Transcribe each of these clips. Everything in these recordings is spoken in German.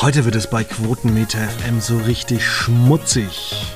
Heute wird es bei Quotenmeter FM so richtig schmutzig.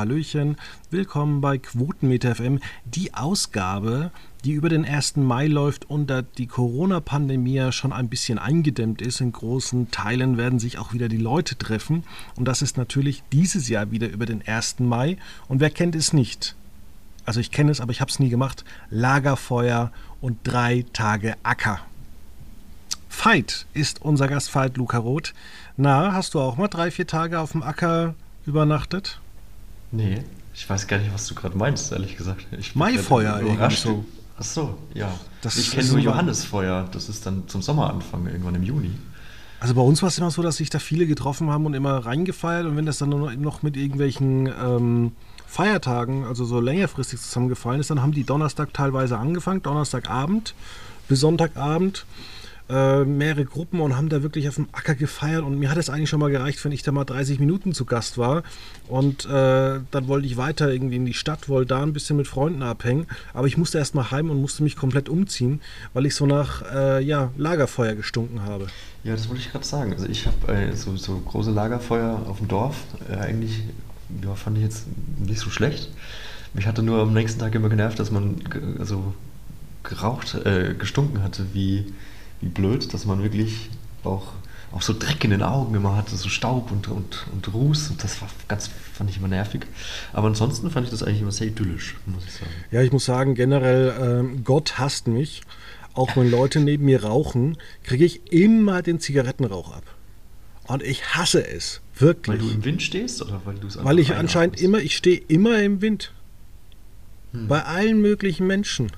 Hallöchen. Willkommen bei Quotenmeter FM, die Ausgabe, die über den 1. Mai läuft und da die Corona-Pandemie schon ein bisschen eingedämmt ist. In großen Teilen werden sich auch wieder die Leute treffen. Und das ist natürlich dieses Jahr wieder über den 1. Mai. Und wer kennt es nicht? Also ich kenne es, aber ich habe es nie gemacht. Lagerfeuer und drei Tage Acker. Veit ist unser Gast, Veit Luca Roth. Na, hast du auch mal drei, vier Tage auf dem Acker übernachtet? Nee, ich weiß gar nicht, was du gerade meinst, ehrlich gesagt. Ich Maifeuer irgendwie so. Ach so, ja. Das ich kenne nur Johannesfeuer. Das ist dann zum Sommeranfang, irgendwann im Juni. Also bei uns war es immer so, dass sich da viele getroffen haben und immer reingefeiert und wenn das dann noch mit irgendwelchen ähm, Feiertagen, also so längerfristig zusammengefallen ist, dann haben die Donnerstag teilweise angefangen, Donnerstagabend bis Sonntagabend äh, mehrere Gruppen und haben da wirklich auf dem Acker gefeiert. Und mir hat es eigentlich schon mal gereicht, wenn ich da mal 30 Minuten zu Gast war. Und äh, dann wollte ich weiter irgendwie in die Stadt, wollte da ein bisschen mit Freunden abhängen. Aber ich musste erst mal heim und musste mich komplett umziehen, weil ich so nach äh, ja, Lagerfeuer gestunken habe. Ja, das wollte ich gerade sagen. Also ich habe äh, so, so, große Lagerfeuer auf dem Dorf. Äh, eigentlich ja, fand ich jetzt nicht so schlecht. Mich hatte nur am nächsten Tag immer genervt, dass man also geraucht, äh, gestunken hatte wie wie blöd, dass man wirklich auch, auch so Dreck in den Augen immer hatte, so Staub und, und, und Ruß. Und das war ganz, fand ich immer nervig. Aber ansonsten fand ich das eigentlich immer sehr idyllisch, muss ich sagen. Ja, ich muss sagen, generell, ähm, Gott hasst mich. Auch wenn Leute neben mir rauchen, kriege ich immer den Zigarettenrauch ab. Und ich hasse es. Wirklich. Weil du im Wind stehst oder weil du es Weil ich anscheinend immer, ich stehe immer im Wind. Hm. Bei allen möglichen Menschen.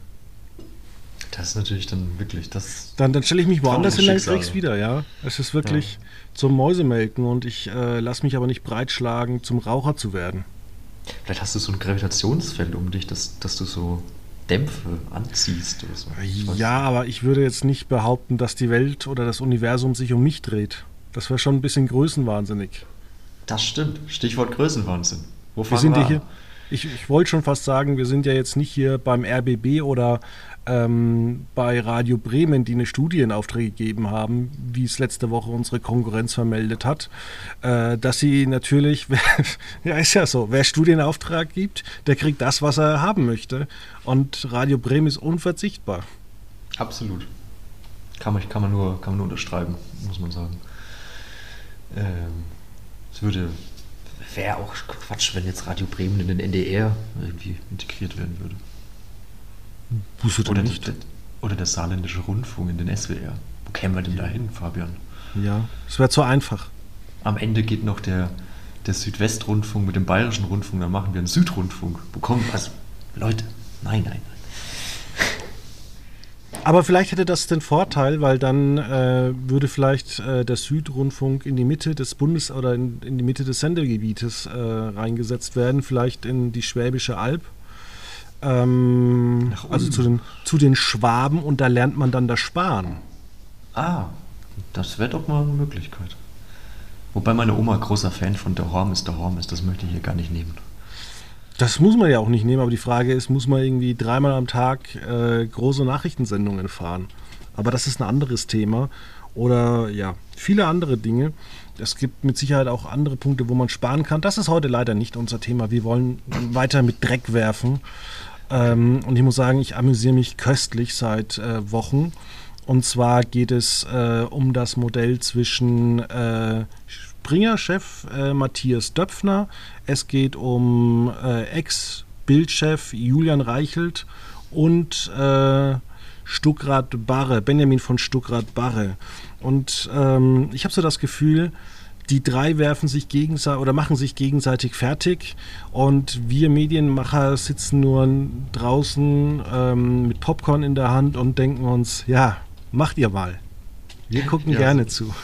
Das ist natürlich dann wirklich das. Dann, dann stelle ich mich woanders hin, dann krieg's wieder, ja. Es ist wirklich ja. zum Mäusemelken und ich äh, lasse mich aber nicht breitschlagen, zum Raucher zu werden. Vielleicht hast du so ein Gravitationsfeld um dich, dass, dass du so Dämpfe anziehst oder so. Ja, aber ich würde jetzt nicht behaupten, dass die Welt oder das Universum sich um mich dreht. Das wäre schon ein bisschen größenwahnsinnig. Das stimmt. Stichwort Größenwahnsinn. Wo wir sind wir hier? Ich, ich wollte schon fast sagen, wir sind ja jetzt nicht hier beim RBB oder ähm, bei Radio Bremen, die eine Studie gegeben haben, wie es letzte Woche unsere Konkurrenz vermeldet hat, äh, dass sie natürlich, ja ist ja so, wer Studienauftrag gibt, der kriegt das, was er haben möchte. Und Radio Bremen ist unverzichtbar. Absolut. Kann man, kann man, nur, kann man nur unterschreiben, muss man sagen. Ähm, es würde wäre auch Quatsch, wenn jetzt Radio Bremen in den NDR irgendwie integriert werden würde. Wusste oder, nicht. Der, oder der saarländische Rundfunk in den SWR. Wo kämen wir denn da hin, Fabian? Ja, es wäre zu einfach. Am Ende geht noch der, der Südwestrundfunk mit dem bayerischen Rundfunk, dann machen wir einen Südrundfunk. Wo kommen, also, Leute, nein, nein, nein. Aber vielleicht hätte das den Vorteil, weil dann äh, würde vielleicht äh, der Südrundfunk in die Mitte des Bundes oder in, in die Mitte des Sendegebietes äh, reingesetzt werden, vielleicht in die Schwäbische Alb ähm, also zu den, zu den Schwaben und da lernt man dann das Sparen. Ah, das wäre doch mal eine Möglichkeit. Wobei meine Oma großer Fan von Der Horm ist, Der Horm ist, das möchte ich hier gar nicht nehmen. Das muss man ja auch nicht nehmen, aber die Frage ist, muss man irgendwie dreimal am Tag äh, große Nachrichtensendungen fahren? Aber das ist ein anderes Thema. Oder ja, viele andere Dinge. Es gibt mit Sicherheit auch andere Punkte, wo man sparen kann. Das ist heute leider nicht unser Thema. Wir wollen weiter mit Dreck werfen. Ähm, und ich muss sagen, ich amüsiere mich köstlich seit äh, Wochen. Und zwar geht es äh, um das Modell zwischen äh, Springer-Chef äh, Matthias Döpfner. Es geht um äh, Ex-Bildchef Julian Reichelt und äh, Stuckrad Barre, Benjamin von Stuckrad Barre. Und ähm, ich habe so das Gefühl, die drei werfen sich gegenseitig oder machen sich gegenseitig fertig und wir Medienmacher sitzen nur draußen ähm, mit Popcorn in der Hand und denken uns, ja, macht ihr mal. Wir gucken ja, gerne zu.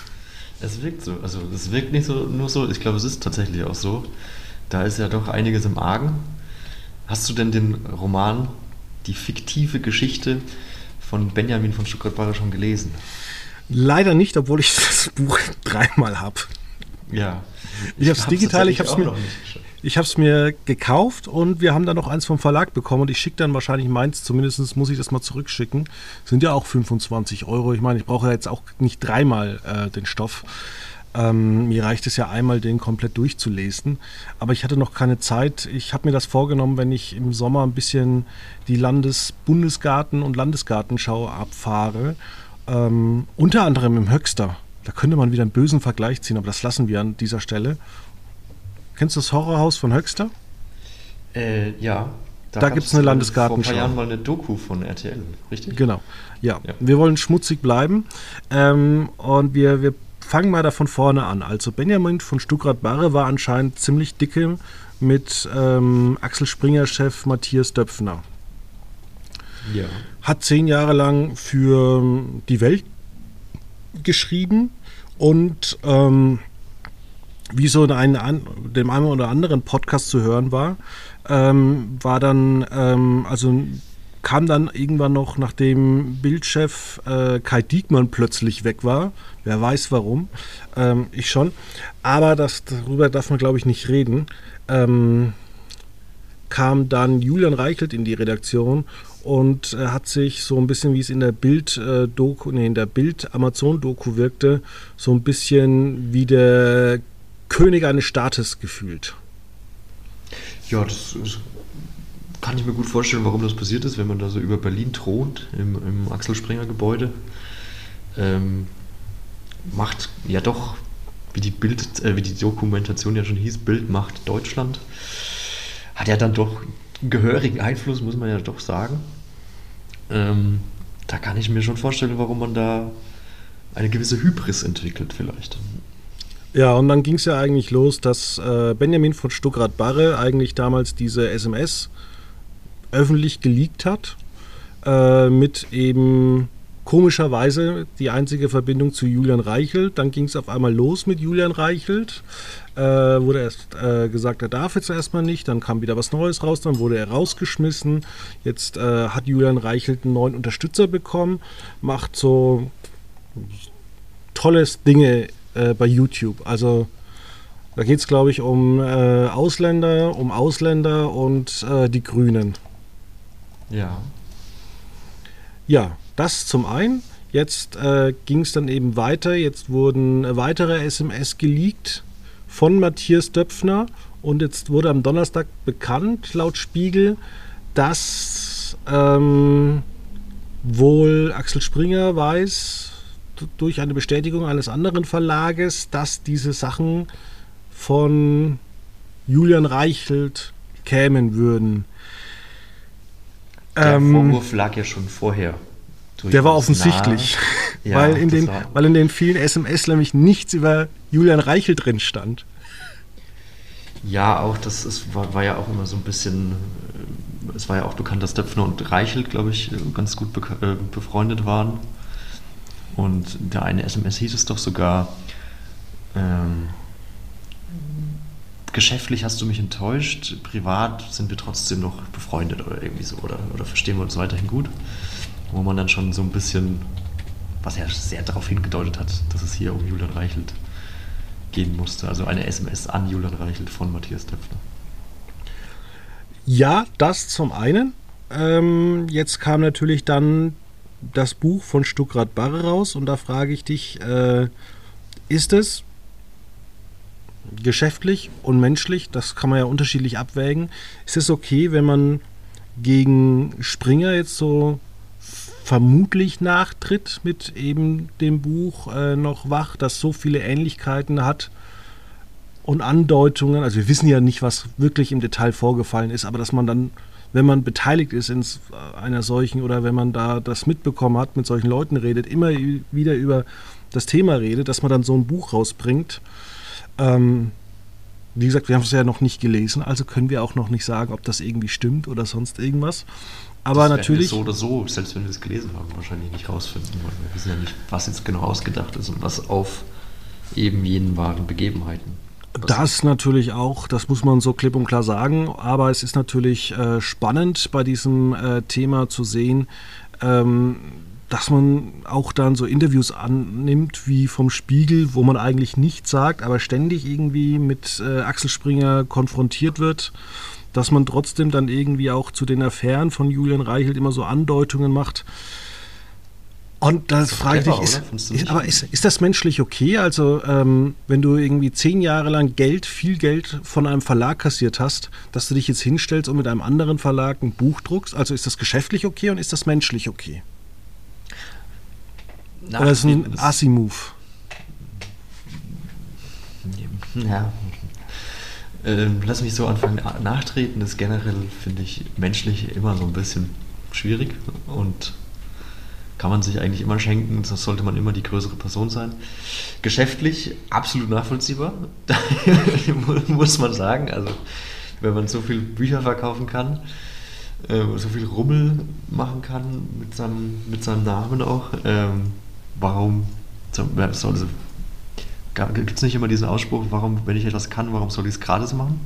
Es wirkt so, also es wirkt nicht so nur so, ich glaube, es ist tatsächlich auch so. Da ist ja doch einiges im Argen. Hast du denn den Roman Die fiktive Geschichte von Benjamin von Stuttgart-Barre schon gelesen? Leider nicht, obwohl ich das Buch dreimal habe. Ja. Ich, habe es digital, ich habe es mir, ich mir gekauft und wir haben dann noch eins vom Verlag bekommen und ich schicke dann wahrscheinlich meins, zumindest muss ich das mal zurückschicken. Sind ja auch 25 Euro. Ich meine, ich brauche ja jetzt auch nicht dreimal äh, den Stoff. Ähm, mir reicht es ja einmal, den komplett durchzulesen. Aber ich hatte noch keine Zeit. Ich habe mir das vorgenommen, wenn ich im Sommer ein bisschen die Landes-Bundesgarten- und Landesgartenschau abfahre. Ähm, unter anderem im Höxter. Da könnte man wieder einen bösen Vergleich ziehen, aber das lassen wir an dieser Stelle. Kennst du das Horrorhaus von Höxter? Äh, ja. Da, da gibt es eine Landesgartenschau. Vor ein paar Jahren mal eine Doku von RTL, richtig? Genau, ja. ja. Wir wollen schmutzig bleiben ähm, und wir, wir fangen mal da von vorne an. Also Benjamin von Stuckrad-Barre war anscheinend ziemlich dicke mit ähm, Axel Springer-Chef Matthias Döpfner. Ja. Hat zehn Jahre lang für die Welt geschrieben und ähm, wie so in einem, dem einen oder anderen Podcast zu hören war, ähm, war dann, ähm, also kam dann irgendwann noch, nachdem Bildchef äh, Kai Diekmann plötzlich weg war, wer weiß warum, ähm, ich schon, aber das, darüber darf man glaube ich nicht reden, ähm, kam dann Julian Reichelt in die Redaktion und äh, hat sich so ein bisschen, wie es in der Bild äh, nee, in der Bild Amazon Doku wirkte, so ein bisschen wie der König eines Staates gefühlt. Ja, das, das, kann ich mir gut vorstellen, warum das passiert ist, wenn man da so über Berlin thront, im, im Axel Springer Gebäude. Ähm, macht ja doch, wie die Bild, äh, wie die Dokumentation ja schon hieß, Bild macht Deutschland. Hat ja dann doch gehörigen Einfluss, muss man ja doch sagen. Ähm, da kann ich mir schon vorstellen, warum man da eine gewisse Hybris entwickelt, vielleicht. Ja, und dann ging es ja eigentlich los, dass äh, Benjamin von Stuckrad-Barre eigentlich damals diese SMS öffentlich geleakt hat, äh, mit eben komischerweise die einzige Verbindung zu Julian Reichelt. Dann ging es auf einmal los mit Julian Reichelt. Äh, wurde erst äh, gesagt, er darf jetzt erstmal nicht. Dann kam wieder was Neues raus. Dann wurde er rausgeschmissen. Jetzt äh, hat Julian Reichelt einen neuen Unterstützer bekommen. Macht so tolles Dinge äh, bei YouTube. Also da geht es, glaube ich, um äh, Ausländer, um Ausländer und äh, die Grünen. Ja. Ja, das zum einen. Jetzt äh, ging es dann eben weiter. Jetzt wurden weitere SMS geleakt von Matthias Döpfner. Und jetzt wurde am Donnerstag bekannt, laut Spiegel, dass ähm, wohl Axel Springer weiß, durch eine Bestätigung eines anderen Verlages, dass diese Sachen von Julian Reichelt kämen würden. Der ähm, Vorwurf lag ja schon vorher. Der war offensichtlich, ja, weil, in den, weil in den vielen SMS nämlich nichts über Julian Reichelt drin stand. Ja, auch das ist, war, war, ja auch immer so ein bisschen, es war ja auch bekannt, dass Döpfner und Reichelt, glaube ich, ganz gut be äh, befreundet waren. Und der eine SMS hieß es doch sogar, ähm, geschäftlich hast du mich enttäuscht, privat sind wir trotzdem noch befreundet oder irgendwie so, oder, oder verstehen wir uns weiterhin gut. Wo man dann schon so ein bisschen, was ja sehr darauf hingedeutet hat, dass es hier um Julian Reichelt gehen musste. Also eine SMS an Julian Reichelt von Matthias Döpfner. Ja, das zum einen. Ähm, jetzt kam natürlich dann das Buch von Stuckrad Barre raus und da frage ich dich, äh, ist es geschäftlich und menschlich, das kann man ja unterschiedlich abwägen, ist es okay, wenn man gegen Springer jetzt so vermutlich nachtritt mit eben dem Buch äh, noch wach, das so viele Ähnlichkeiten hat und Andeutungen, also wir wissen ja nicht, was wirklich im Detail vorgefallen ist, aber dass man dann wenn man beteiligt ist in einer solchen oder wenn man da das mitbekommen hat, mit solchen Leuten redet, immer wieder über das Thema redet, dass man dann so ein Buch rausbringt. Ähm, wie gesagt, wir haben es ja noch nicht gelesen, also können wir auch noch nicht sagen, ob das irgendwie stimmt oder sonst irgendwas. Aber das natürlich. so oder so, selbst wenn wir es gelesen haben, wahrscheinlich nicht rausfinden, weil wir wissen ja nicht, was jetzt genau ausgedacht ist und was auf eben jenen wahren Begebenheiten. Das natürlich auch, das muss man so klipp und klar sagen, aber es ist natürlich äh, spannend bei diesem äh, Thema zu sehen, ähm, dass man auch dann so Interviews annimmt wie vom Spiegel, wo man eigentlich nichts sagt, aber ständig irgendwie mit äh, Axel Springer konfrontiert wird, dass man trotzdem dann irgendwie auch zu den Affären von Julian Reichelt immer so Andeutungen macht. Und da frage ich dich, ist, ist, aber ist, ist, das menschlich okay? Also, ähm, wenn du irgendwie zehn Jahre lang Geld, viel Geld von einem Verlag kassiert hast, dass du dich jetzt hinstellst und mit einem anderen Verlag ein Buch druckst, also ist das geschäftlich okay und ist das menschlich okay? Nach Oder ist ein Assi-Move? Ja. Ähm, lass mich so anfangen. Nachtreten ist generell, finde ich, menschlich immer so ein bisschen schwierig und kann man sich eigentlich immer schenken, das sollte man immer die größere Person sein. Geschäftlich absolut nachvollziehbar, muss man sagen. Also, wenn man so viele Bücher verkaufen kann, äh, so viel Rummel machen kann mit seinem, mit seinem Namen auch, ähm, warum soll. Gibt es nicht immer diesen Ausspruch, warum, wenn ich etwas kann, warum soll ich es gratis machen?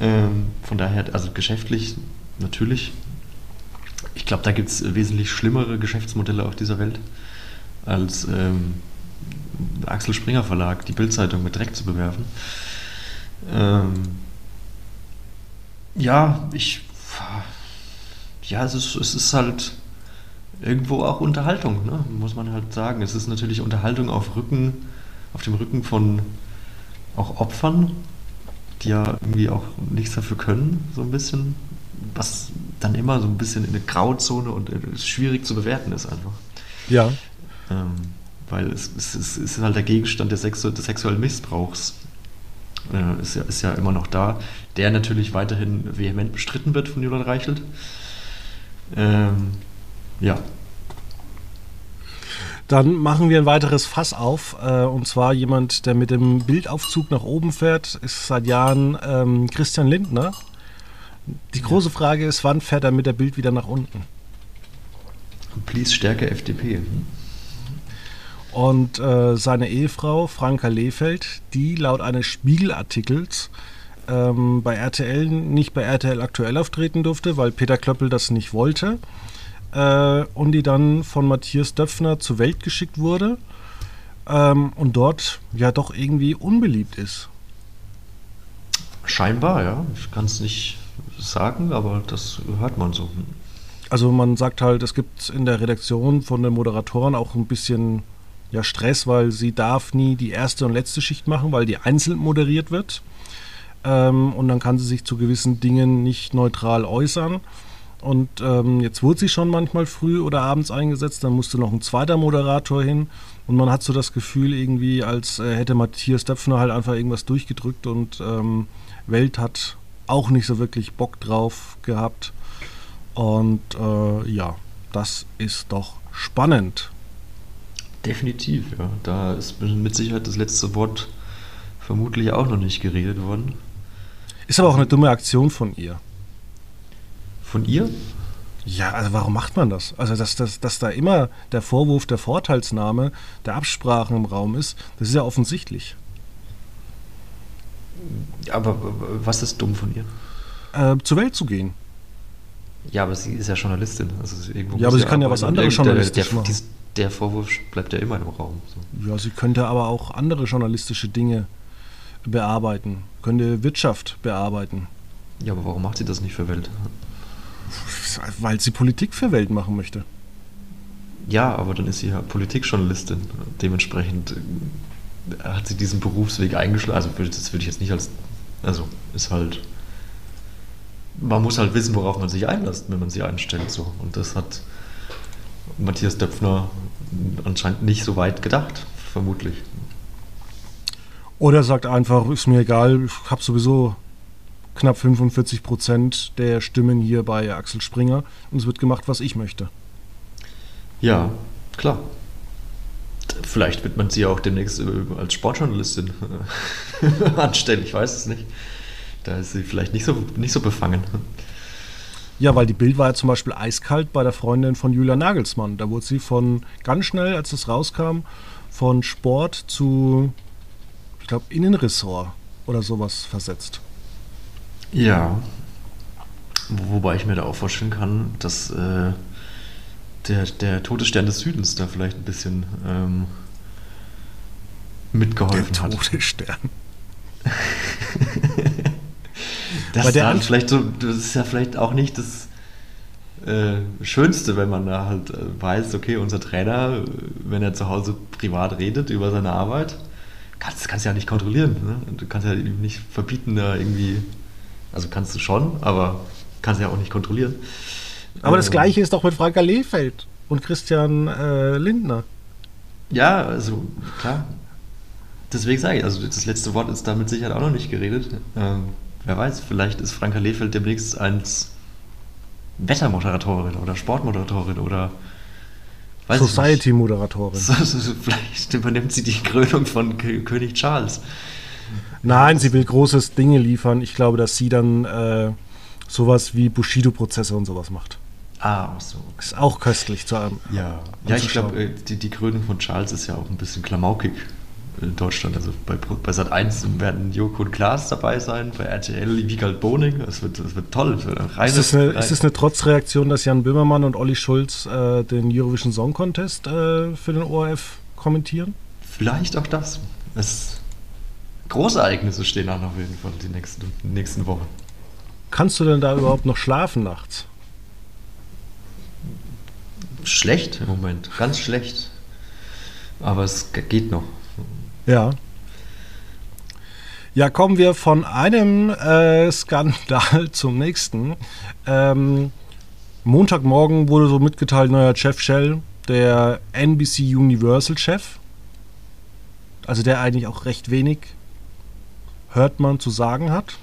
Ähm, von daher, also geschäftlich natürlich ich glaube, da gibt es wesentlich schlimmere Geschäftsmodelle auf dieser Welt, als ähm, Axel Springer Verlag, die Bildzeitung mit Dreck zu bewerfen. Ähm, ja, ich. Ja, es ist, es ist halt irgendwo auch Unterhaltung, ne? muss man halt sagen. Es ist natürlich Unterhaltung auf Rücken, auf dem Rücken von auch Opfern, die ja irgendwie auch nichts dafür können, so ein bisschen was dann immer so ein bisschen in eine Grauzone und äh, schwierig zu bewerten ist einfach. Ja. Ähm, weil es, es, es, ist halt der Gegenstand des, Sexu des sexuellen Missbrauchs. Äh, ist, ja, ist ja immer noch da, der natürlich weiterhin vehement bestritten wird von Julian Reichelt. Ähm, ja. Dann machen wir ein weiteres Fass auf. Äh, und zwar jemand, der mit dem Bildaufzug nach oben fährt, ist seit Jahren ähm, Christian Lindner. Die große Frage ist, wann fährt er mit der Bild wieder nach unten? Please stärke FDP. Und äh, seine Ehefrau Franka Lehfeld, die laut eines Spiegelartikels ähm, bei RTL nicht bei RTL aktuell auftreten durfte, weil Peter Klöppel das nicht wollte. Äh, und die dann von Matthias Döpfner zur Welt geschickt wurde ähm, und dort ja doch irgendwie unbeliebt ist. Scheinbar, ja. Ich kann es nicht sagen, aber das hört man so. Also man sagt halt, es gibt in der Redaktion von den Moderatoren auch ein bisschen ja, Stress, weil sie darf nie die erste und letzte Schicht machen, weil die einzeln moderiert wird. Ähm, und dann kann sie sich zu gewissen Dingen nicht neutral äußern. Und ähm, jetzt wurde sie schon manchmal früh oder abends eingesetzt, dann musste noch ein zweiter Moderator hin. Und man hat so das Gefühl, irgendwie, als äh, hätte Matthias Döpfner halt einfach irgendwas durchgedrückt und ähm, Welt hat auch nicht so wirklich Bock drauf gehabt. Und äh, ja, das ist doch spannend. Definitiv, ja. Da ist mit Sicherheit das letzte Wort vermutlich auch noch nicht geredet worden. Ist aber auch eine dumme Aktion von ihr. Von ihr? Ja, also warum macht man das? Also, dass, dass, dass da immer der Vorwurf der Vorteilsnahme, der Absprachen im Raum ist, das ist ja offensichtlich. Aber was ist dumm von ihr? Äh, zur Welt zu gehen. Ja, aber sie ist ja Journalistin. Also ja, aber sie kann ja was anderes journalistisch der, der, machen. Der Vorwurf bleibt ja immer im Raum. So. Ja, sie könnte aber auch andere journalistische Dinge bearbeiten, könnte Wirtschaft bearbeiten. Ja, aber warum macht sie das nicht für Welt? Weil sie Politik für Welt machen möchte. Ja, aber dann ist sie ja Politikjournalistin. Dementsprechend hat sie diesen Berufsweg eingeschlagen. Also das würde ich jetzt nicht als, also ist halt, man muss halt wissen, worauf man sich einlässt, wenn man sie einstellt. So. Und das hat Matthias Döpfner anscheinend nicht so weit gedacht, vermutlich. Oder sagt einfach, ist mir egal, ich habe sowieso knapp 45 Prozent der Stimmen hier bei Axel Springer und es wird gemacht, was ich möchte. Ja, klar. Vielleicht wird man sie auch demnächst äh, als Sportjournalistin äh, anstellen, ich weiß es nicht. Da ist sie vielleicht nicht so, nicht so befangen. Ja, weil die Bild war ja zum Beispiel eiskalt bei der Freundin von Julia Nagelsmann. Da wurde sie von ganz schnell, als es rauskam, von Sport zu, ich glaube, Innenressort oder sowas versetzt. Ja. Wobei ich mir da auch vorstellen kann, dass äh, der, der Todesstern des Südens da vielleicht ein bisschen ähm, mitgeholfen der hat. Todesstern. das, der dann vielleicht so, das ist ja vielleicht auch nicht das äh, Schönste, wenn man da halt äh, weiß, okay, unser Trainer, wenn er zu Hause privat redet über seine Arbeit, kannst, das kannst du ja nicht kontrollieren. Ne? Du kannst ja nicht verbieten, da irgendwie, also kannst du schon, aber kannst ja auch nicht kontrollieren. Aber das ähm, Gleiche ist doch mit Franka Lehfeld und Christian äh, Lindner. Ja, also klar. Deswegen sage ich, also das letzte Wort ist da mit Sicherheit auch noch nicht geredet. Ähm, wer weiß, vielleicht ist Franka Lehfeld demnächst als Wettermoderatorin oder Sportmoderatorin oder Society-Moderatorin. vielleicht übernimmt sie die Krönung von K König Charles. Nein, sie will großes Dinge liefern. Ich glaube, dass sie dann äh, sowas wie Bushido-Prozesse und sowas macht. Ah, so. Ist auch köstlich zu einem. Ja, ja ich glaube, äh, die, die Krönung von Charles ist ja auch ein bisschen klamaukig in Deutschland. Also bei, bei Sat 1 werden Joko und Klaas dabei sein, bei RTL Wiegald Boning. Es wird, es wird toll. Es wird reines, ist, das eine, ist das eine Trotzreaktion, dass Jan Böhmermann und Olli Schulz äh, den Eurovision Song Contest äh, für den ORF kommentieren? Vielleicht auch das. Es, große Ereignisse stehen an auf jeden Fall die nächsten, die nächsten Wochen. Kannst du denn da überhaupt noch schlafen nachts? Schlecht im Moment, ganz schlecht. Aber es geht noch. Ja. Ja, kommen wir von einem äh, Skandal zum nächsten. Ähm, Montagmorgen wurde so mitgeteilt, neuer Jeff Shell, der NBC Universal Chef. Also der eigentlich auch recht wenig hört man zu sagen hat,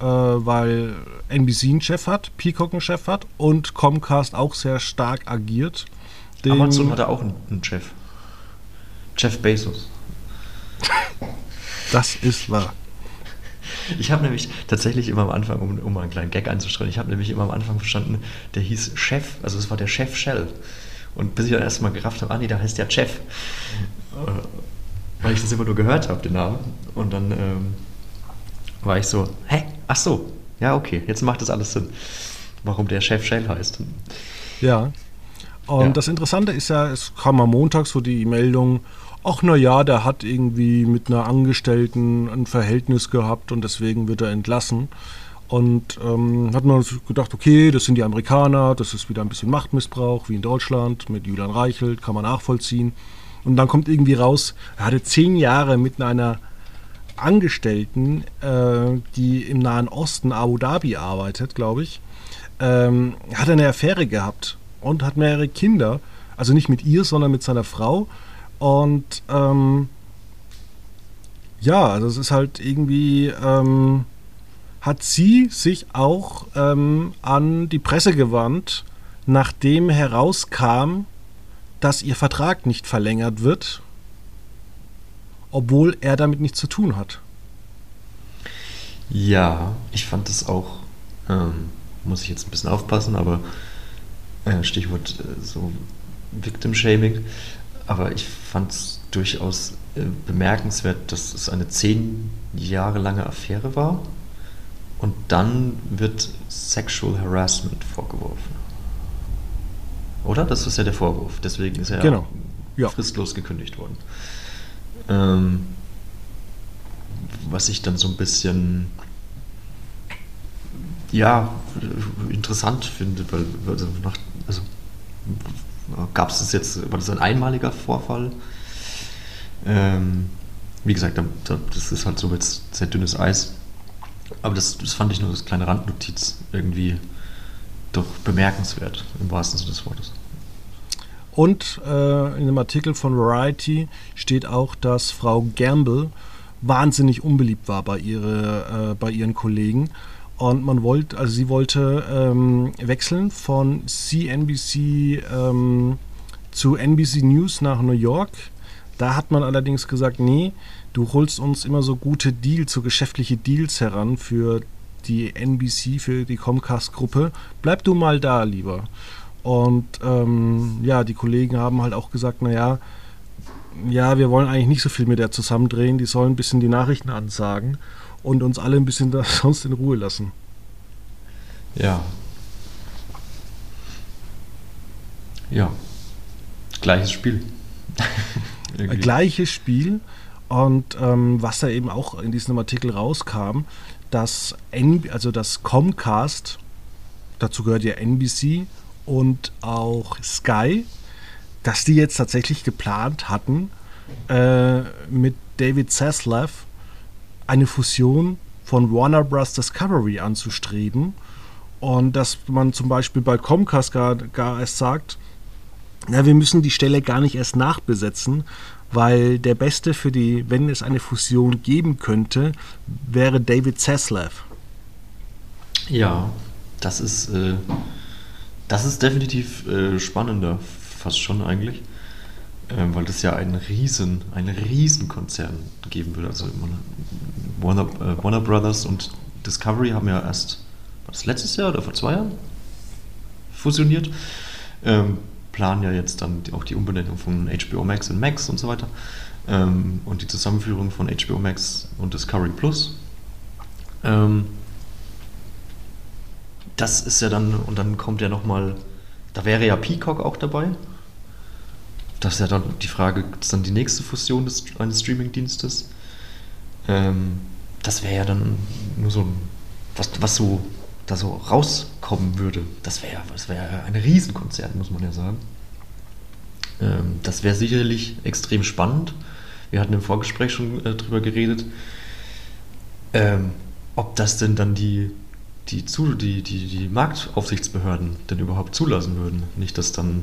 äh, weil NBC einen Chef hat, Peacock einen Chef hat und Comcast auch sehr stark agiert. Amazon hat auch einen Chef. Jeff Bezos. Das ist wahr. Ich habe nämlich tatsächlich immer am Anfang, um, um mal einen kleinen Gag einzustreuen, ich habe nämlich immer am Anfang verstanden, der hieß Chef, also es war der Chef Shell. Und bis ich dann erstmal gerafft habe, ah nee, da heißt der Chef. Äh, weil ich das immer nur gehört habe, den Namen. Und dann ähm, war ich so, hä? Ach so, ja, okay, jetzt macht das alles Sinn, warum der Chef Shell heißt. Ja. Und ja. das Interessante ist ja, es kam am Montag so die Meldung, ach na ja, der hat irgendwie mit einer Angestellten ein Verhältnis gehabt und deswegen wird er entlassen. Und ähm, hat man gedacht, okay, das sind die Amerikaner, das ist wieder ein bisschen Machtmissbrauch, wie in Deutschland, mit Julian Reichelt, kann man nachvollziehen. Und dann kommt irgendwie raus, er hatte zehn Jahre mit einer Angestellten, äh, die im Nahen Osten Abu Dhabi arbeitet, glaube ich, ähm, hat eine Affäre gehabt und hat mehrere Kinder. Also nicht mit ihr, sondern mit seiner Frau. Und ähm, ja, also es ist halt irgendwie, ähm, hat sie sich auch ähm, an die Presse gewandt, nachdem herauskam, dass ihr Vertrag nicht verlängert wird, obwohl er damit nichts zu tun hat. Ja, ich fand das auch, ähm, muss ich jetzt ein bisschen aufpassen, aber äh, Stichwort äh, so Victim Shaming, aber ich fand es durchaus äh, bemerkenswert, dass es eine zehn Jahre lange Affäre war und dann wird Sexual Harassment vorgeworfen. Oder? Das ist ja der Vorwurf. Deswegen ist er genau. ja. fristlos gekündigt worden. Ähm, was ich dann so ein bisschen ja, interessant finde, weil also, also gab es jetzt, war das ein einmaliger Vorfall? Ähm, wie gesagt, das ist halt so jetzt sehr dünnes Eis. Aber das, das fand ich nur als kleine Randnotiz irgendwie doch bemerkenswert, im wahrsten Sinne des Wortes. Und äh, in dem Artikel von Variety steht auch, dass Frau Gamble wahnsinnig unbeliebt war bei, ihre, äh, bei ihren Kollegen und man wollte, also sie wollte ähm, wechseln von CNBC ähm, zu NBC News nach New York. Da hat man allerdings gesagt, nee, du holst uns immer so gute Deals, so geschäftliche Deals heran für die NBC, für die Comcast-Gruppe. Bleib du mal da lieber. Und ähm, ja, die Kollegen haben halt auch gesagt, naja, ja, wir wollen eigentlich nicht so viel mit der zusammendrehen, die sollen ein bisschen die Nachrichten ansagen und uns alle ein bisschen da sonst in Ruhe lassen. Ja. Ja. Gleiches Spiel. Gleiches Spiel. Und ähm, was da eben auch in diesem Artikel rauskam, dass, N also das Comcast, dazu gehört ja NBC und auch Sky, dass die jetzt tatsächlich geplant hatten, äh, mit David Zaslav eine Fusion von Warner Bros. Discovery anzustreben. Und dass man zum Beispiel bei Comcast gar, gar erst sagt, na, wir müssen die Stelle gar nicht erst nachbesetzen, weil der Beste für die, wenn es eine Fusion geben könnte, wäre David Zaslav. Ja, das ist, äh, das ist definitiv äh, spannender, fast schon eigentlich, äh, weil das ja einen riesen, einen riesen Konzern geben würde. Also Warner, äh, Warner Brothers und Discovery haben ja erst, war das letztes Jahr oder vor zwei Jahren fusioniert. Ähm, planen ja jetzt dann auch die Umbenennung von HBO Max in Max und so weiter. Ähm, und die Zusammenführung von HBO Max und Discovery Plus. Ähm, das ist ja dann, und dann kommt ja nochmal, da wäre ja Peacock auch dabei. Das ist ja dann die Frage, es dann die nächste Fusion des, eines Streaming-Dienstes? Ähm, das wäre ja dann nur so ein, was, was so da so rauskommen würde. Das wäre das wär ein Riesenkonzert, muss man ja sagen. Ähm, das wäre sicherlich extrem spannend. Wir hatten im Vorgespräch schon äh, drüber geredet, ähm, ob das denn dann die, die, zu, die, die, die Marktaufsichtsbehörden denn überhaupt zulassen würden. Nicht, dass dann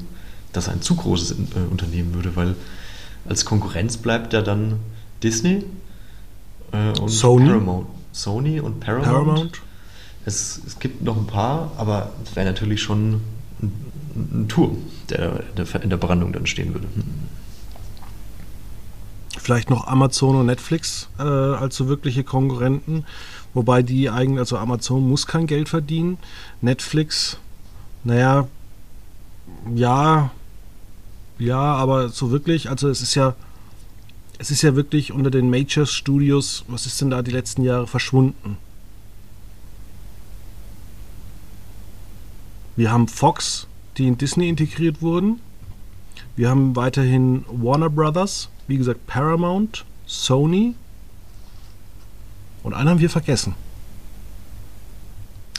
das ein zu großes äh, Unternehmen würde, weil als Konkurrenz bleibt ja dann Disney äh, und Sony. Paramount. Sony und Paramount. Paramount. Es, es gibt noch ein paar, aber es wäre natürlich schon ein, ein Turm, der, in der Brandung dann stehen würde. Hm. Vielleicht noch Amazon und Netflix äh, als so wirkliche Konkurrenten. Wobei die eigentlich, also Amazon muss kein Geld verdienen. Netflix, naja, ja, ja, aber so wirklich, also es ist ja, es ist ja wirklich unter den Major Studios, was ist denn da die letzten Jahre verschwunden? Wir haben Fox, die in Disney integriert wurden. Wir haben weiterhin Warner Brothers, wie gesagt Paramount, Sony. Und einen haben wir vergessen.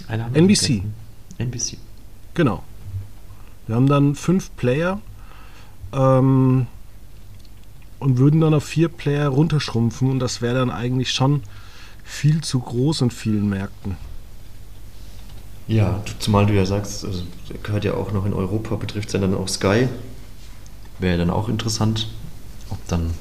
Haben wir NBC. Vergessen. NBC. Genau. Wir haben dann fünf Player ähm, und würden dann auf vier Player runterschrumpfen und das wäre dann eigentlich schon viel zu groß in vielen Märkten. Ja, zumal du ja sagst, also gehört ja auch noch in Europa, betrifft es ja dann auch Sky. Wäre ja dann auch interessant, ob dann,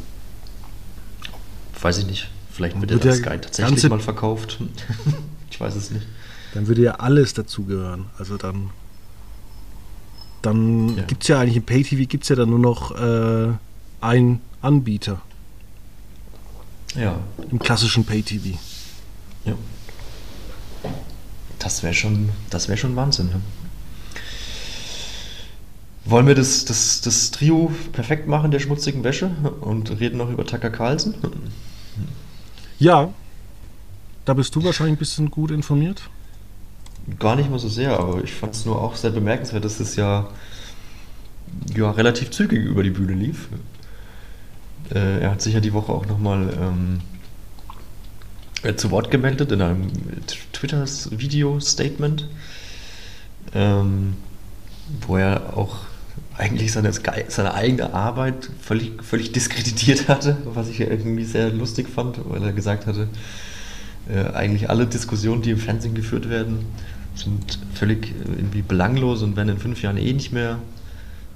weiß ich nicht, vielleicht wird, wird ja Sky tatsächlich mal verkauft. ich weiß es nicht. Dann würde ja alles dazugehören. Also dann, dann ja. gibt es ja eigentlich im Pay-TV gibt es ja dann nur noch äh, einen Anbieter. Ja. Im klassischen Pay-TV. Ja. Das wäre schon, wär schon Wahnsinn. Ja. Wollen wir das, das, das Trio perfekt machen der schmutzigen Wäsche und reden noch über Tucker Carlson? Ja, da bist du wahrscheinlich ein bisschen gut informiert. Gar nicht mal so sehr, aber ich fand es nur auch sehr bemerkenswert, dass es ja, ja relativ zügig über die Bühne lief. Äh, er hat sich ja die Woche auch nochmal ähm, äh, zu Wort gemeldet in einem Twitter-Video-Statement, ähm, wo er auch eigentlich seine, seine eigene Arbeit völlig, völlig diskreditiert hatte, was ich irgendwie sehr lustig fand, weil er gesagt hatte, äh, eigentlich alle Diskussionen, die im Fernsehen geführt werden, sind völlig äh, irgendwie belanglos und werden in fünf Jahren eh nicht mehr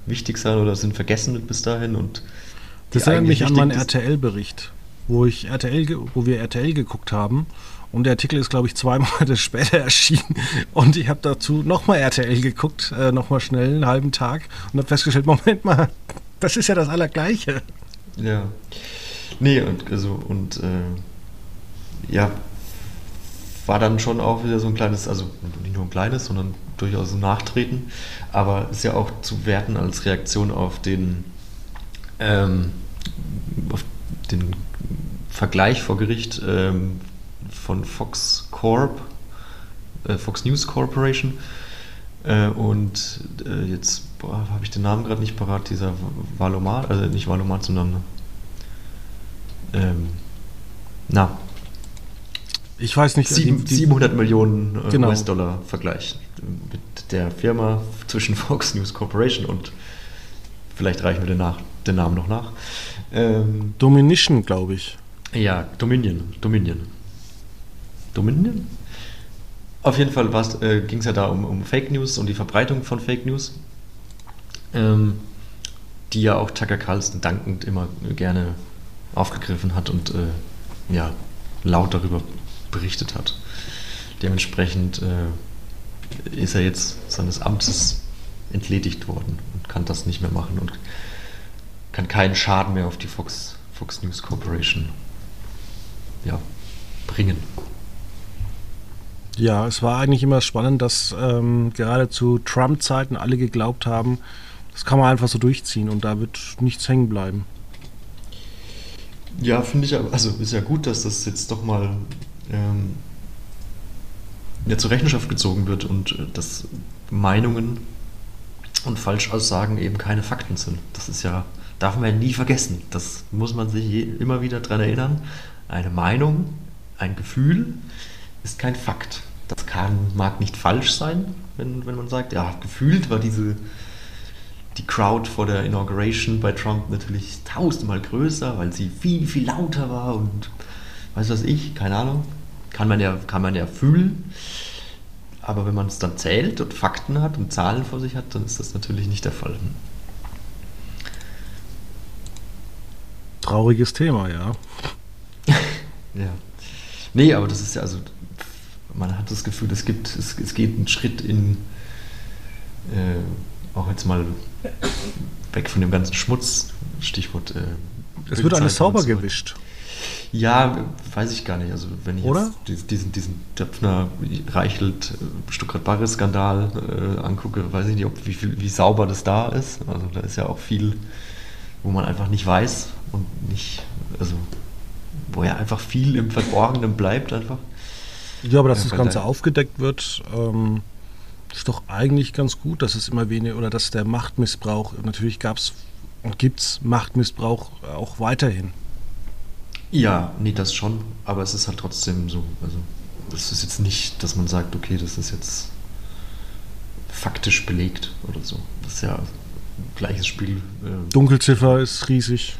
wichtig sein oder sind vergessen bis dahin. Und das erinnert mich an meinen RTL-Bericht wo ich RTL, wo wir RTL geguckt haben. Und der Artikel ist, glaube ich, zwei Monate später erschienen. Und ich habe dazu nochmal RTL geguckt, äh, nochmal schnell, einen halben Tag, und habe festgestellt, Moment mal, das ist ja das Allergleiche. Ja. Nee, und also und äh, ja, war dann schon auch wieder so ein kleines, also nicht nur ein kleines, sondern durchaus ein Nachtreten, aber ist ja auch zu werten als Reaktion auf den, ähm, auf den Vergleich vor Gericht ähm, von Fox Corp, äh, Fox News Corporation. Äh, und äh, jetzt habe ich den Namen gerade nicht parat, dieser Valomat, also nicht Valomat, sondern ähm, na, ich weiß nicht. Sieben, die, 700 Millionen äh, genau. US-Dollar Vergleich mit der Firma zwischen Fox News Corporation und vielleicht reichen wir den, nach, den Namen noch nach. Ähm, Dominion, glaube ich. Ja, Dominion. Dominion. Dominion? Auf jeden Fall äh, ging es ja da um, um, Fake News und die Verbreitung von Fake News, ähm, die ja auch Tucker Carlson dankend immer gerne aufgegriffen hat und äh, ja, laut darüber berichtet hat. Dementsprechend äh, ist er jetzt seines Amtes entledigt worden und kann das nicht mehr machen und kann keinen Schaden mehr auf die Fox, Fox News Corporation ja, bringen. Ja, es war eigentlich immer spannend, dass ähm, gerade zu Trump-Zeiten alle geglaubt haben, das kann man einfach so durchziehen und da wird nichts hängen bleiben. Ja, finde ich, also ist ja gut, dass das jetzt doch mal ähm, ja, zur Rechenschaft gezogen wird und äh, dass Meinungen und Falschaussagen eben keine Fakten sind. Das ist ja, darf man ja nie vergessen. Das muss man sich je, immer wieder daran erinnern. Eine Meinung, ein Gefühl ist kein Fakt. Das kann, mag nicht falsch sein, wenn, wenn man sagt, ja, gefühlt war diese die Crowd vor der Inauguration bei Trump natürlich tausendmal größer, weil sie viel, viel lauter war und weiß was ich, keine Ahnung. Kann man ja, kann man ja fühlen. Aber wenn man es dann zählt und Fakten hat und Zahlen vor sich hat, dann ist das natürlich nicht der Fall. Trauriges Thema, ja. ja. Nee, aber das ist ja, also, man hat das Gefühl, es gibt, es, es geht einen Schritt in, äh, auch jetzt mal weg von dem ganzen Schmutz, Stichwort. Äh, es wird alles sauber so. gewischt. Ja, weiß ich gar nicht. Also wenn ich Oder? jetzt diesen, diesen Döpfner Reichelt äh, Stuttgart-Barre-Skandal äh, angucke, weiß ich nicht, ob, wie, wie sauber das da ist. Also da ist ja auch viel, wo man einfach nicht weiß und nicht, also wo ja einfach viel im Verborgenen bleibt einfach. Ja, aber dass das Ganze aufgedeckt wird, ähm, ist doch eigentlich ganz gut, dass es immer weniger oder dass der Machtmissbrauch, natürlich gab es und gibt es Machtmissbrauch auch weiterhin. Ja, nee, das schon, aber es ist halt trotzdem so. Also, es ist jetzt nicht, dass man sagt, okay, das ist jetzt faktisch belegt oder so. Das ist ja ein gleiches Spiel. Äh, Dunkelziffer ist riesig.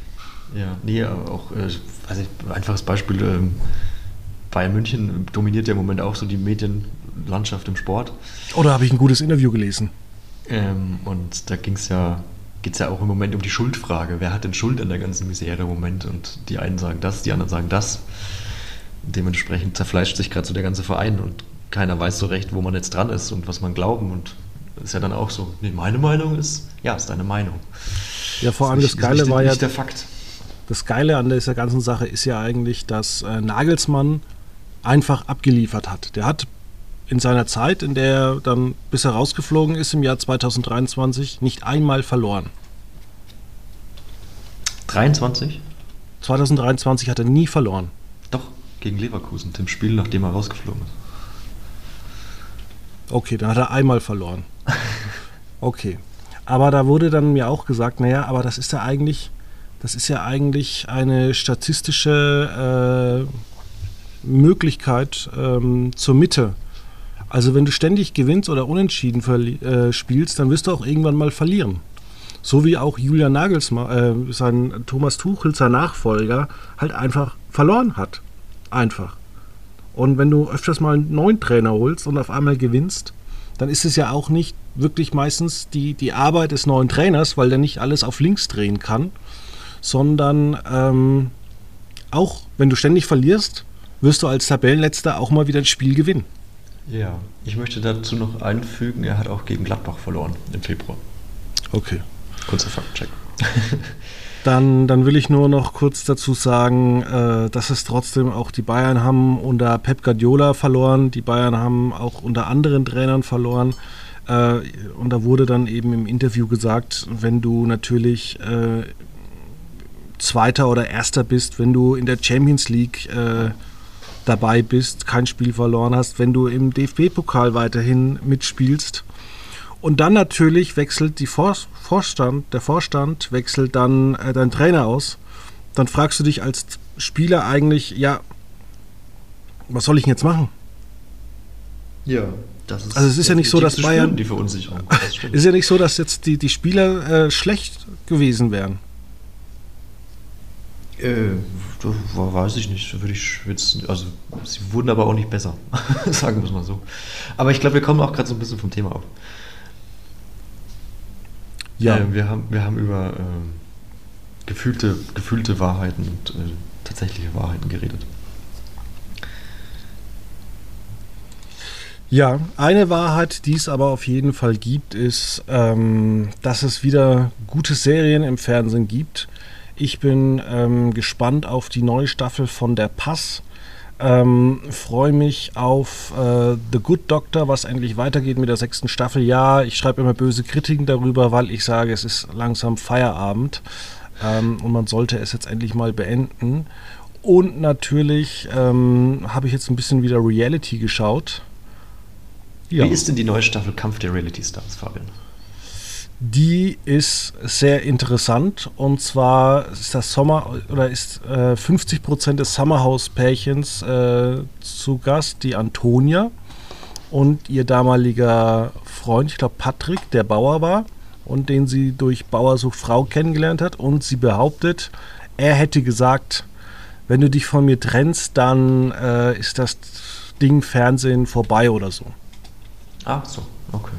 Ja, nee, auch, äh, weiß ich, einfaches Beispiel. Äh, Bayern München dominiert ja im Moment auch so die Medienlandschaft im Sport. Oder habe ich ein gutes Interview gelesen? Ähm, und da ging es ja geht es ja auch im Moment um die Schuldfrage. Wer hat denn Schuld an der ganzen Misere im Moment? Und die einen sagen das, die anderen sagen das. Dementsprechend zerfleischt sich gerade so der ganze Verein und keiner weiß so recht, wo man jetzt dran ist und was man glauben. Und das ist ja dann auch so, nee, meine Meinung ist, ja, ist deine Meinung. Ja, vor allem das, das Geile war ja. der Fakt. Das Geile an dieser ganzen Sache ist ja eigentlich, dass äh, Nagelsmann einfach abgeliefert hat. Der hat in seiner Zeit, in der er dann bis er rausgeflogen ist im Jahr 2023, nicht einmal verloren. 23? 2023 hat er nie verloren. Doch, gegen Leverkusen, dem Spiel, nachdem er rausgeflogen ist. Okay, dann hat er einmal verloren. Okay. Aber da wurde dann mir auch gesagt, naja, aber das ist ja eigentlich, das ist ja eigentlich eine statistische äh, Möglichkeit ähm, zur Mitte also wenn du ständig gewinnst oder unentschieden äh, spielst, dann wirst du auch irgendwann mal verlieren. So wie auch Julian Nagelsmann, äh, sein Thomas Tuchel, sein Nachfolger, halt einfach verloren hat. Einfach. Und wenn du öfters mal einen neuen Trainer holst und auf einmal gewinnst, dann ist es ja auch nicht wirklich meistens die, die Arbeit des neuen Trainers, weil der nicht alles auf links drehen kann, sondern ähm, auch wenn du ständig verlierst, wirst du als Tabellenletzter auch mal wieder ein Spiel gewinnen. Ja, ich möchte dazu noch einfügen, er hat auch gegen Gladbach verloren im Februar. Okay. Kurzer Faktcheck. Dann, dann will ich nur noch kurz dazu sagen, äh, dass es trotzdem auch die Bayern haben unter Pep Guardiola verloren. Die Bayern haben auch unter anderen Trainern verloren. Äh, und da wurde dann eben im Interview gesagt, wenn du natürlich äh, Zweiter oder Erster bist, wenn du in der Champions League äh, dabei bist, kein Spiel verloren hast, wenn du im DFB-Pokal weiterhin mitspielst. Und dann natürlich wechselt die Vor Vorstand, der Vorstand wechselt dann äh, dein Trainer aus. Dann fragst du dich als Spieler eigentlich, ja, was soll ich denn jetzt machen? Ja, das ist. Also es ist ja nicht so, dass Bayern. Die Verunsicherung. ist ja nicht so, dass jetzt die, die Spieler äh, schlecht gewesen wären. Äh, weiß ich nicht. Würde ich jetzt, also sie wurden aber auch nicht besser, sagen wir es mal so. Aber ich glaube, wir kommen auch gerade so ein bisschen vom Thema ab. Ja. Äh, wir, haben, wir haben über äh, gefühlte, gefühlte Wahrheiten und äh, tatsächliche Wahrheiten geredet. Ja, eine Wahrheit, die es aber auf jeden Fall gibt, ist, ähm, dass es wieder gute Serien im Fernsehen gibt. Ich bin ähm, gespannt auf die neue Staffel von Der Pass. Ähm, Freue mich auf äh, The Good Doctor, was endlich weitergeht mit der sechsten Staffel. Ja, ich schreibe immer böse Kritiken darüber, weil ich sage, es ist langsam Feierabend ähm, und man sollte es jetzt endlich mal beenden. Und natürlich ähm, habe ich jetzt ein bisschen wieder Reality geschaut. Ja. Wie ist denn die neue Staffel Kampf der Reality Stars, Fabian? Die ist sehr interessant und zwar ist das Sommer oder ist äh, 50% des Summerhouse-Pärchens äh, zu Gast, die Antonia und ihr damaliger Freund, ich glaube Patrick, der Bauer war und den sie durch Bauersucht Frau kennengelernt hat und sie behauptet, er hätte gesagt, wenn du dich von mir trennst, dann äh, ist das Ding Fernsehen vorbei oder so. Ach so, okay.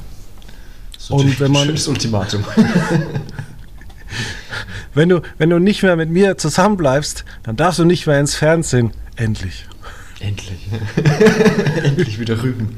Und wenn man. Schönes Ultimatum. wenn, du, wenn du nicht mehr mit mir zusammenbleibst, dann darfst du nicht mehr ins Fernsehen. Endlich. Endlich. Endlich wieder rüben.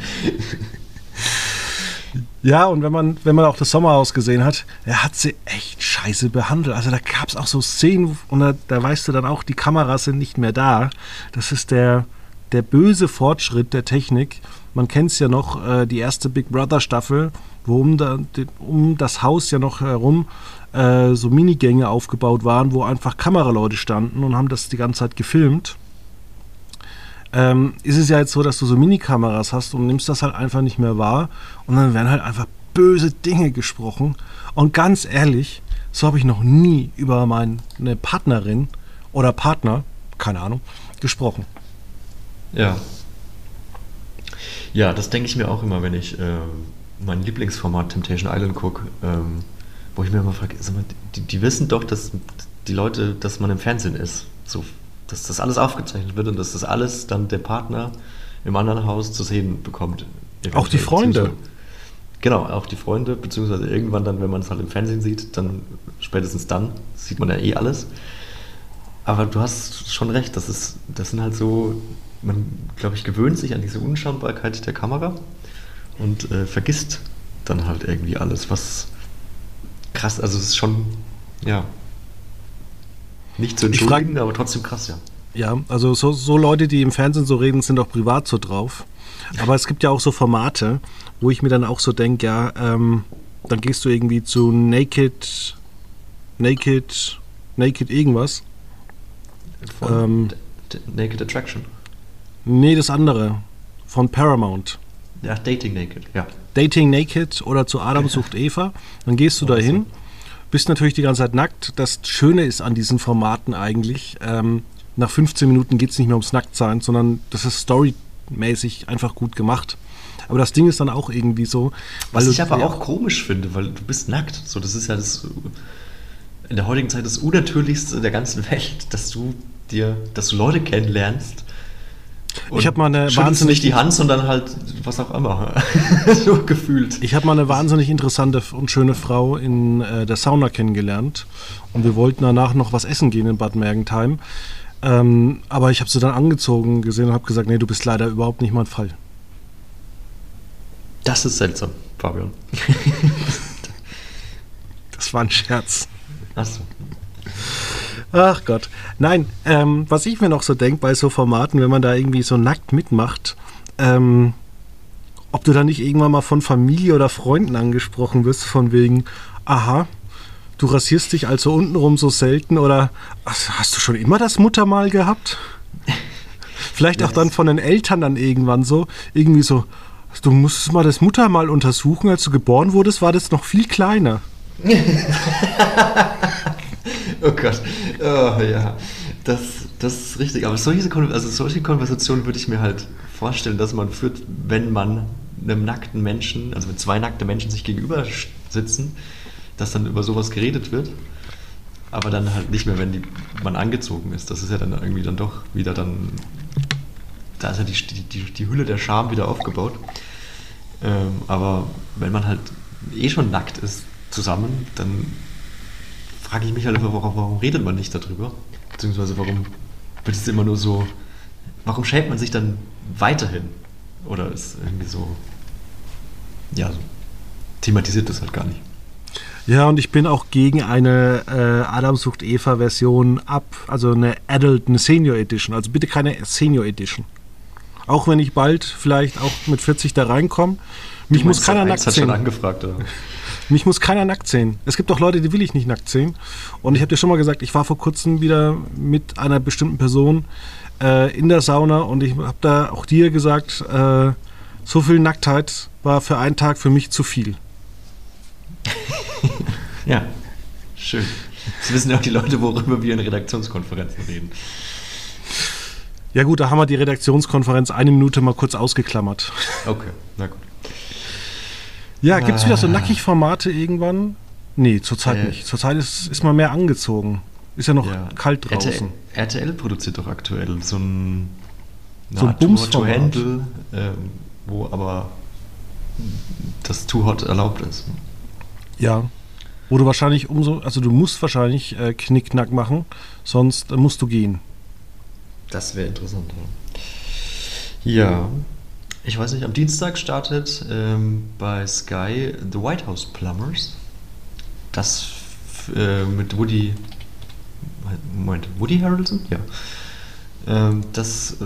Ja, und wenn man, wenn man auch das Sommerhaus gesehen hat, er hat sie echt scheiße behandelt. Also da gab es auch so Szenen und da, da, weißt du dann auch, die Kameras sind nicht mehr da. Das ist der, der böse Fortschritt der Technik. Man kennt es ja noch, äh, die erste Big Brother Staffel, wo um, da, um das Haus ja noch herum äh, so Minigänge aufgebaut waren, wo einfach Kameraleute standen und haben das die ganze Zeit gefilmt. Ähm, ist es ja jetzt so, dass du so Minikameras hast und nimmst das halt einfach nicht mehr wahr und dann werden halt einfach böse Dinge gesprochen. Und ganz ehrlich, so habe ich noch nie über meine Partnerin oder Partner, keine Ahnung, gesprochen. Ja. Ja, das denke ich mir auch immer, wenn ich äh, mein Lieblingsformat Temptation Island gucke, ähm, wo ich mir immer frage, die, die, wissen doch, dass die Leute, dass man im Fernsehen ist. So, dass das alles aufgezeichnet wird und dass das alles dann der Partner im anderen Haus zu sehen bekommt. Auch die Freunde. Genau, auch die Freunde, beziehungsweise irgendwann dann, wenn man es halt im Fernsehen sieht, dann spätestens dann sieht man ja eh alles. Aber du hast schon recht, das, ist, das sind halt so man, glaube ich, gewöhnt sich an diese Unschaubarkeit der Kamera und äh, vergisst dann halt irgendwie alles, was krass, also es ist schon, ja, nicht zu entschuldigen, aber trotzdem krass, ja. Ja, also so, so Leute, die im Fernsehen so reden, sind auch privat so drauf. Aber es gibt ja auch so Formate, wo ich mir dann auch so denke, ja, ähm, dann gehst du irgendwie zu Naked, Naked, Naked irgendwas. Von ähm, Naked Attraction. Nee, das andere. Von Paramount. Ja, Dating Naked, ja. Dating Naked oder zu Adam sucht Eva. Dann gehst du oh, dahin, bist natürlich die ganze Zeit nackt. Das Schöne ist an diesen Formaten eigentlich, ähm, nach 15 Minuten geht es nicht mehr ums Nacktsein, sondern das ist storymäßig einfach gut gemacht. Aber das Ding ist dann auch irgendwie so. Was ich aber auch komisch finde, weil du bist nackt. So, das ist ja das in der heutigen Zeit das Unnatürlichste der ganzen Welt, dass du dir, dass du Leute kennenlernst und ich habe mal eine wahnsinnig nicht die Hand, sondern halt was auch immer. so gefühlt. Ich habe mal eine wahnsinnig interessante und schöne Frau in äh, der Sauna kennengelernt und wir wollten danach noch was essen gehen in Bad Mergentheim. Ähm, aber ich habe sie dann angezogen gesehen und habe gesagt, nee, du bist leider überhaupt nicht mein Fall. Das ist seltsam, Fabian. das war ein Scherz. Achso. Ach Gott. Nein, ähm, was ich mir noch so denke bei so Formaten, wenn man da irgendwie so nackt mitmacht, ähm, ob du da nicht irgendwann mal von Familie oder Freunden angesprochen wirst, von wegen, aha, du rasierst dich also untenrum so selten oder hast du schon immer das Muttermal gehabt? Vielleicht auch dann von den Eltern dann irgendwann so, irgendwie so, du musstest mal das Muttermal untersuchen, als du geboren wurdest, war das noch viel kleiner. oh Gott, oh, ja, das, das ist richtig. Aber solche, also solche Konversationen würde ich mir halt vorstellen, dass man führt, wenn man einem nackten Menschen, also wenn zwei nackte Menschen sich gegenüber sitzen, dass dann über sowas geredet wird. Aber dann halt nicht mehr, wenn die, man angezogen ist. Das ist ja dann irgendwie dann doch wieder dann. Da ist ja die, die, die Hülle der Scham wieder aufgebaut. Ähm, aber wenn man halt eh schon nackt ist zusammen, dann frage ich mich halt, warum, warum redet man nicht darüber? Beziehungsweise warum wird es immer nur so. Warum schämt man sich dann weiterhin? Oder ist irgendwie so. Ja, so thematisiert das halt gar nicht. Ja, und ich bin auch gegen eine äh, Adam sucht Eva Version ab, also eine Adult, eine Senior Edition. Also bitte keine Senior Edition. Auch wenn ich bald vielleicht auch mit 40 da reinkomme. Mich muss keiner nackt sehen. Schon angefragt, oder? Mich muss keiner nackt sehen. Es gibt auch Leute, die will ich nicht nackt sehen. Und ich habe dir schon mal gesagt, ich war vor kurzem wieder mit einer bestimmten Person äh, in der Sauna und ich habe da auch dir gesagt, äh, so viel Nacktheit war für einen Tag für mich zu viel. ja, schön. Das wissen ja auch die Leute, worüber wir in Redaktionskonferenzen reden. Ja gut, da haben wir die Redaktionskonferenz eine Minute mal kurz ausgeklammert. Okay, na gut. Ja, gibt es wieder so nackig Formate irgendwann? Nee, zurzeit äh, nicht. Zurzeit ist, ist man mehr angezogen. Ist ja noch ja. kalt draußen. RTL, RTL, produziert doch aktuell so ein, so ein Bums to Handle, äh, wo aber das Too Hot erlaubt ist. Ja. Wo du wahrscheinlich umso, also du musst wahrscheinlich äh, Knickknack machen, sonst äh, musst du gehen. Das wäre interessant. Ja. ja. Ich weiß nicht, am Dienstag startet ähm, bei Sky The White House Plumbers. Das äh, mit Woody. Moment, Woody Harrelson? Ja. Ähm, das äh,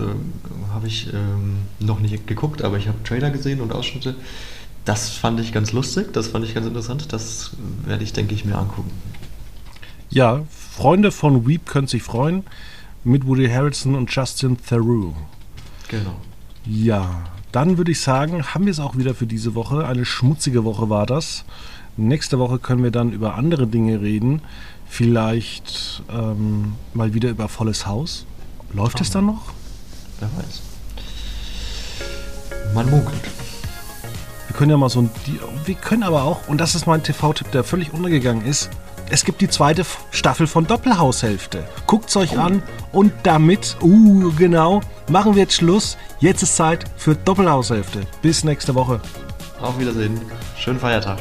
habe ich ähm, noch nicht geguckt, aber ich habe Trailer gesehen und Ausschnitte. Das fand ich ganz lustig, das fand ich ganz interessant. Das werde ich, denke ich, mir angucken. Ja, Freunde von Weep können sich freuen mit Woody Harrelson und Justin Theroux. Genau. Ja, dann würde ich sagen, haben wir es auch wieder für diese Woche. Eine schmutzige Woche war das. Nächste Woche können wir dann über andere Dinge reden. Vielleicht ähm, mal wieder über volles Haus. Läuft es dann noch? Wer weiß. Man munkelt. Wir können ja mal so ein. Wir können aber auch, und das ist mein TV-Tipp, der völlig untergegangen ist. Es gibt die zweite Staffel von Doppelhaushälfte. Guckt's euch oh. an und damit, uh, genau, machen wir jetzt Schluss. Jetzt ist Zeit für Doppelhaushälfte. Bis nächste Woche. Auf Wiedersehen. Schönen Feiertag.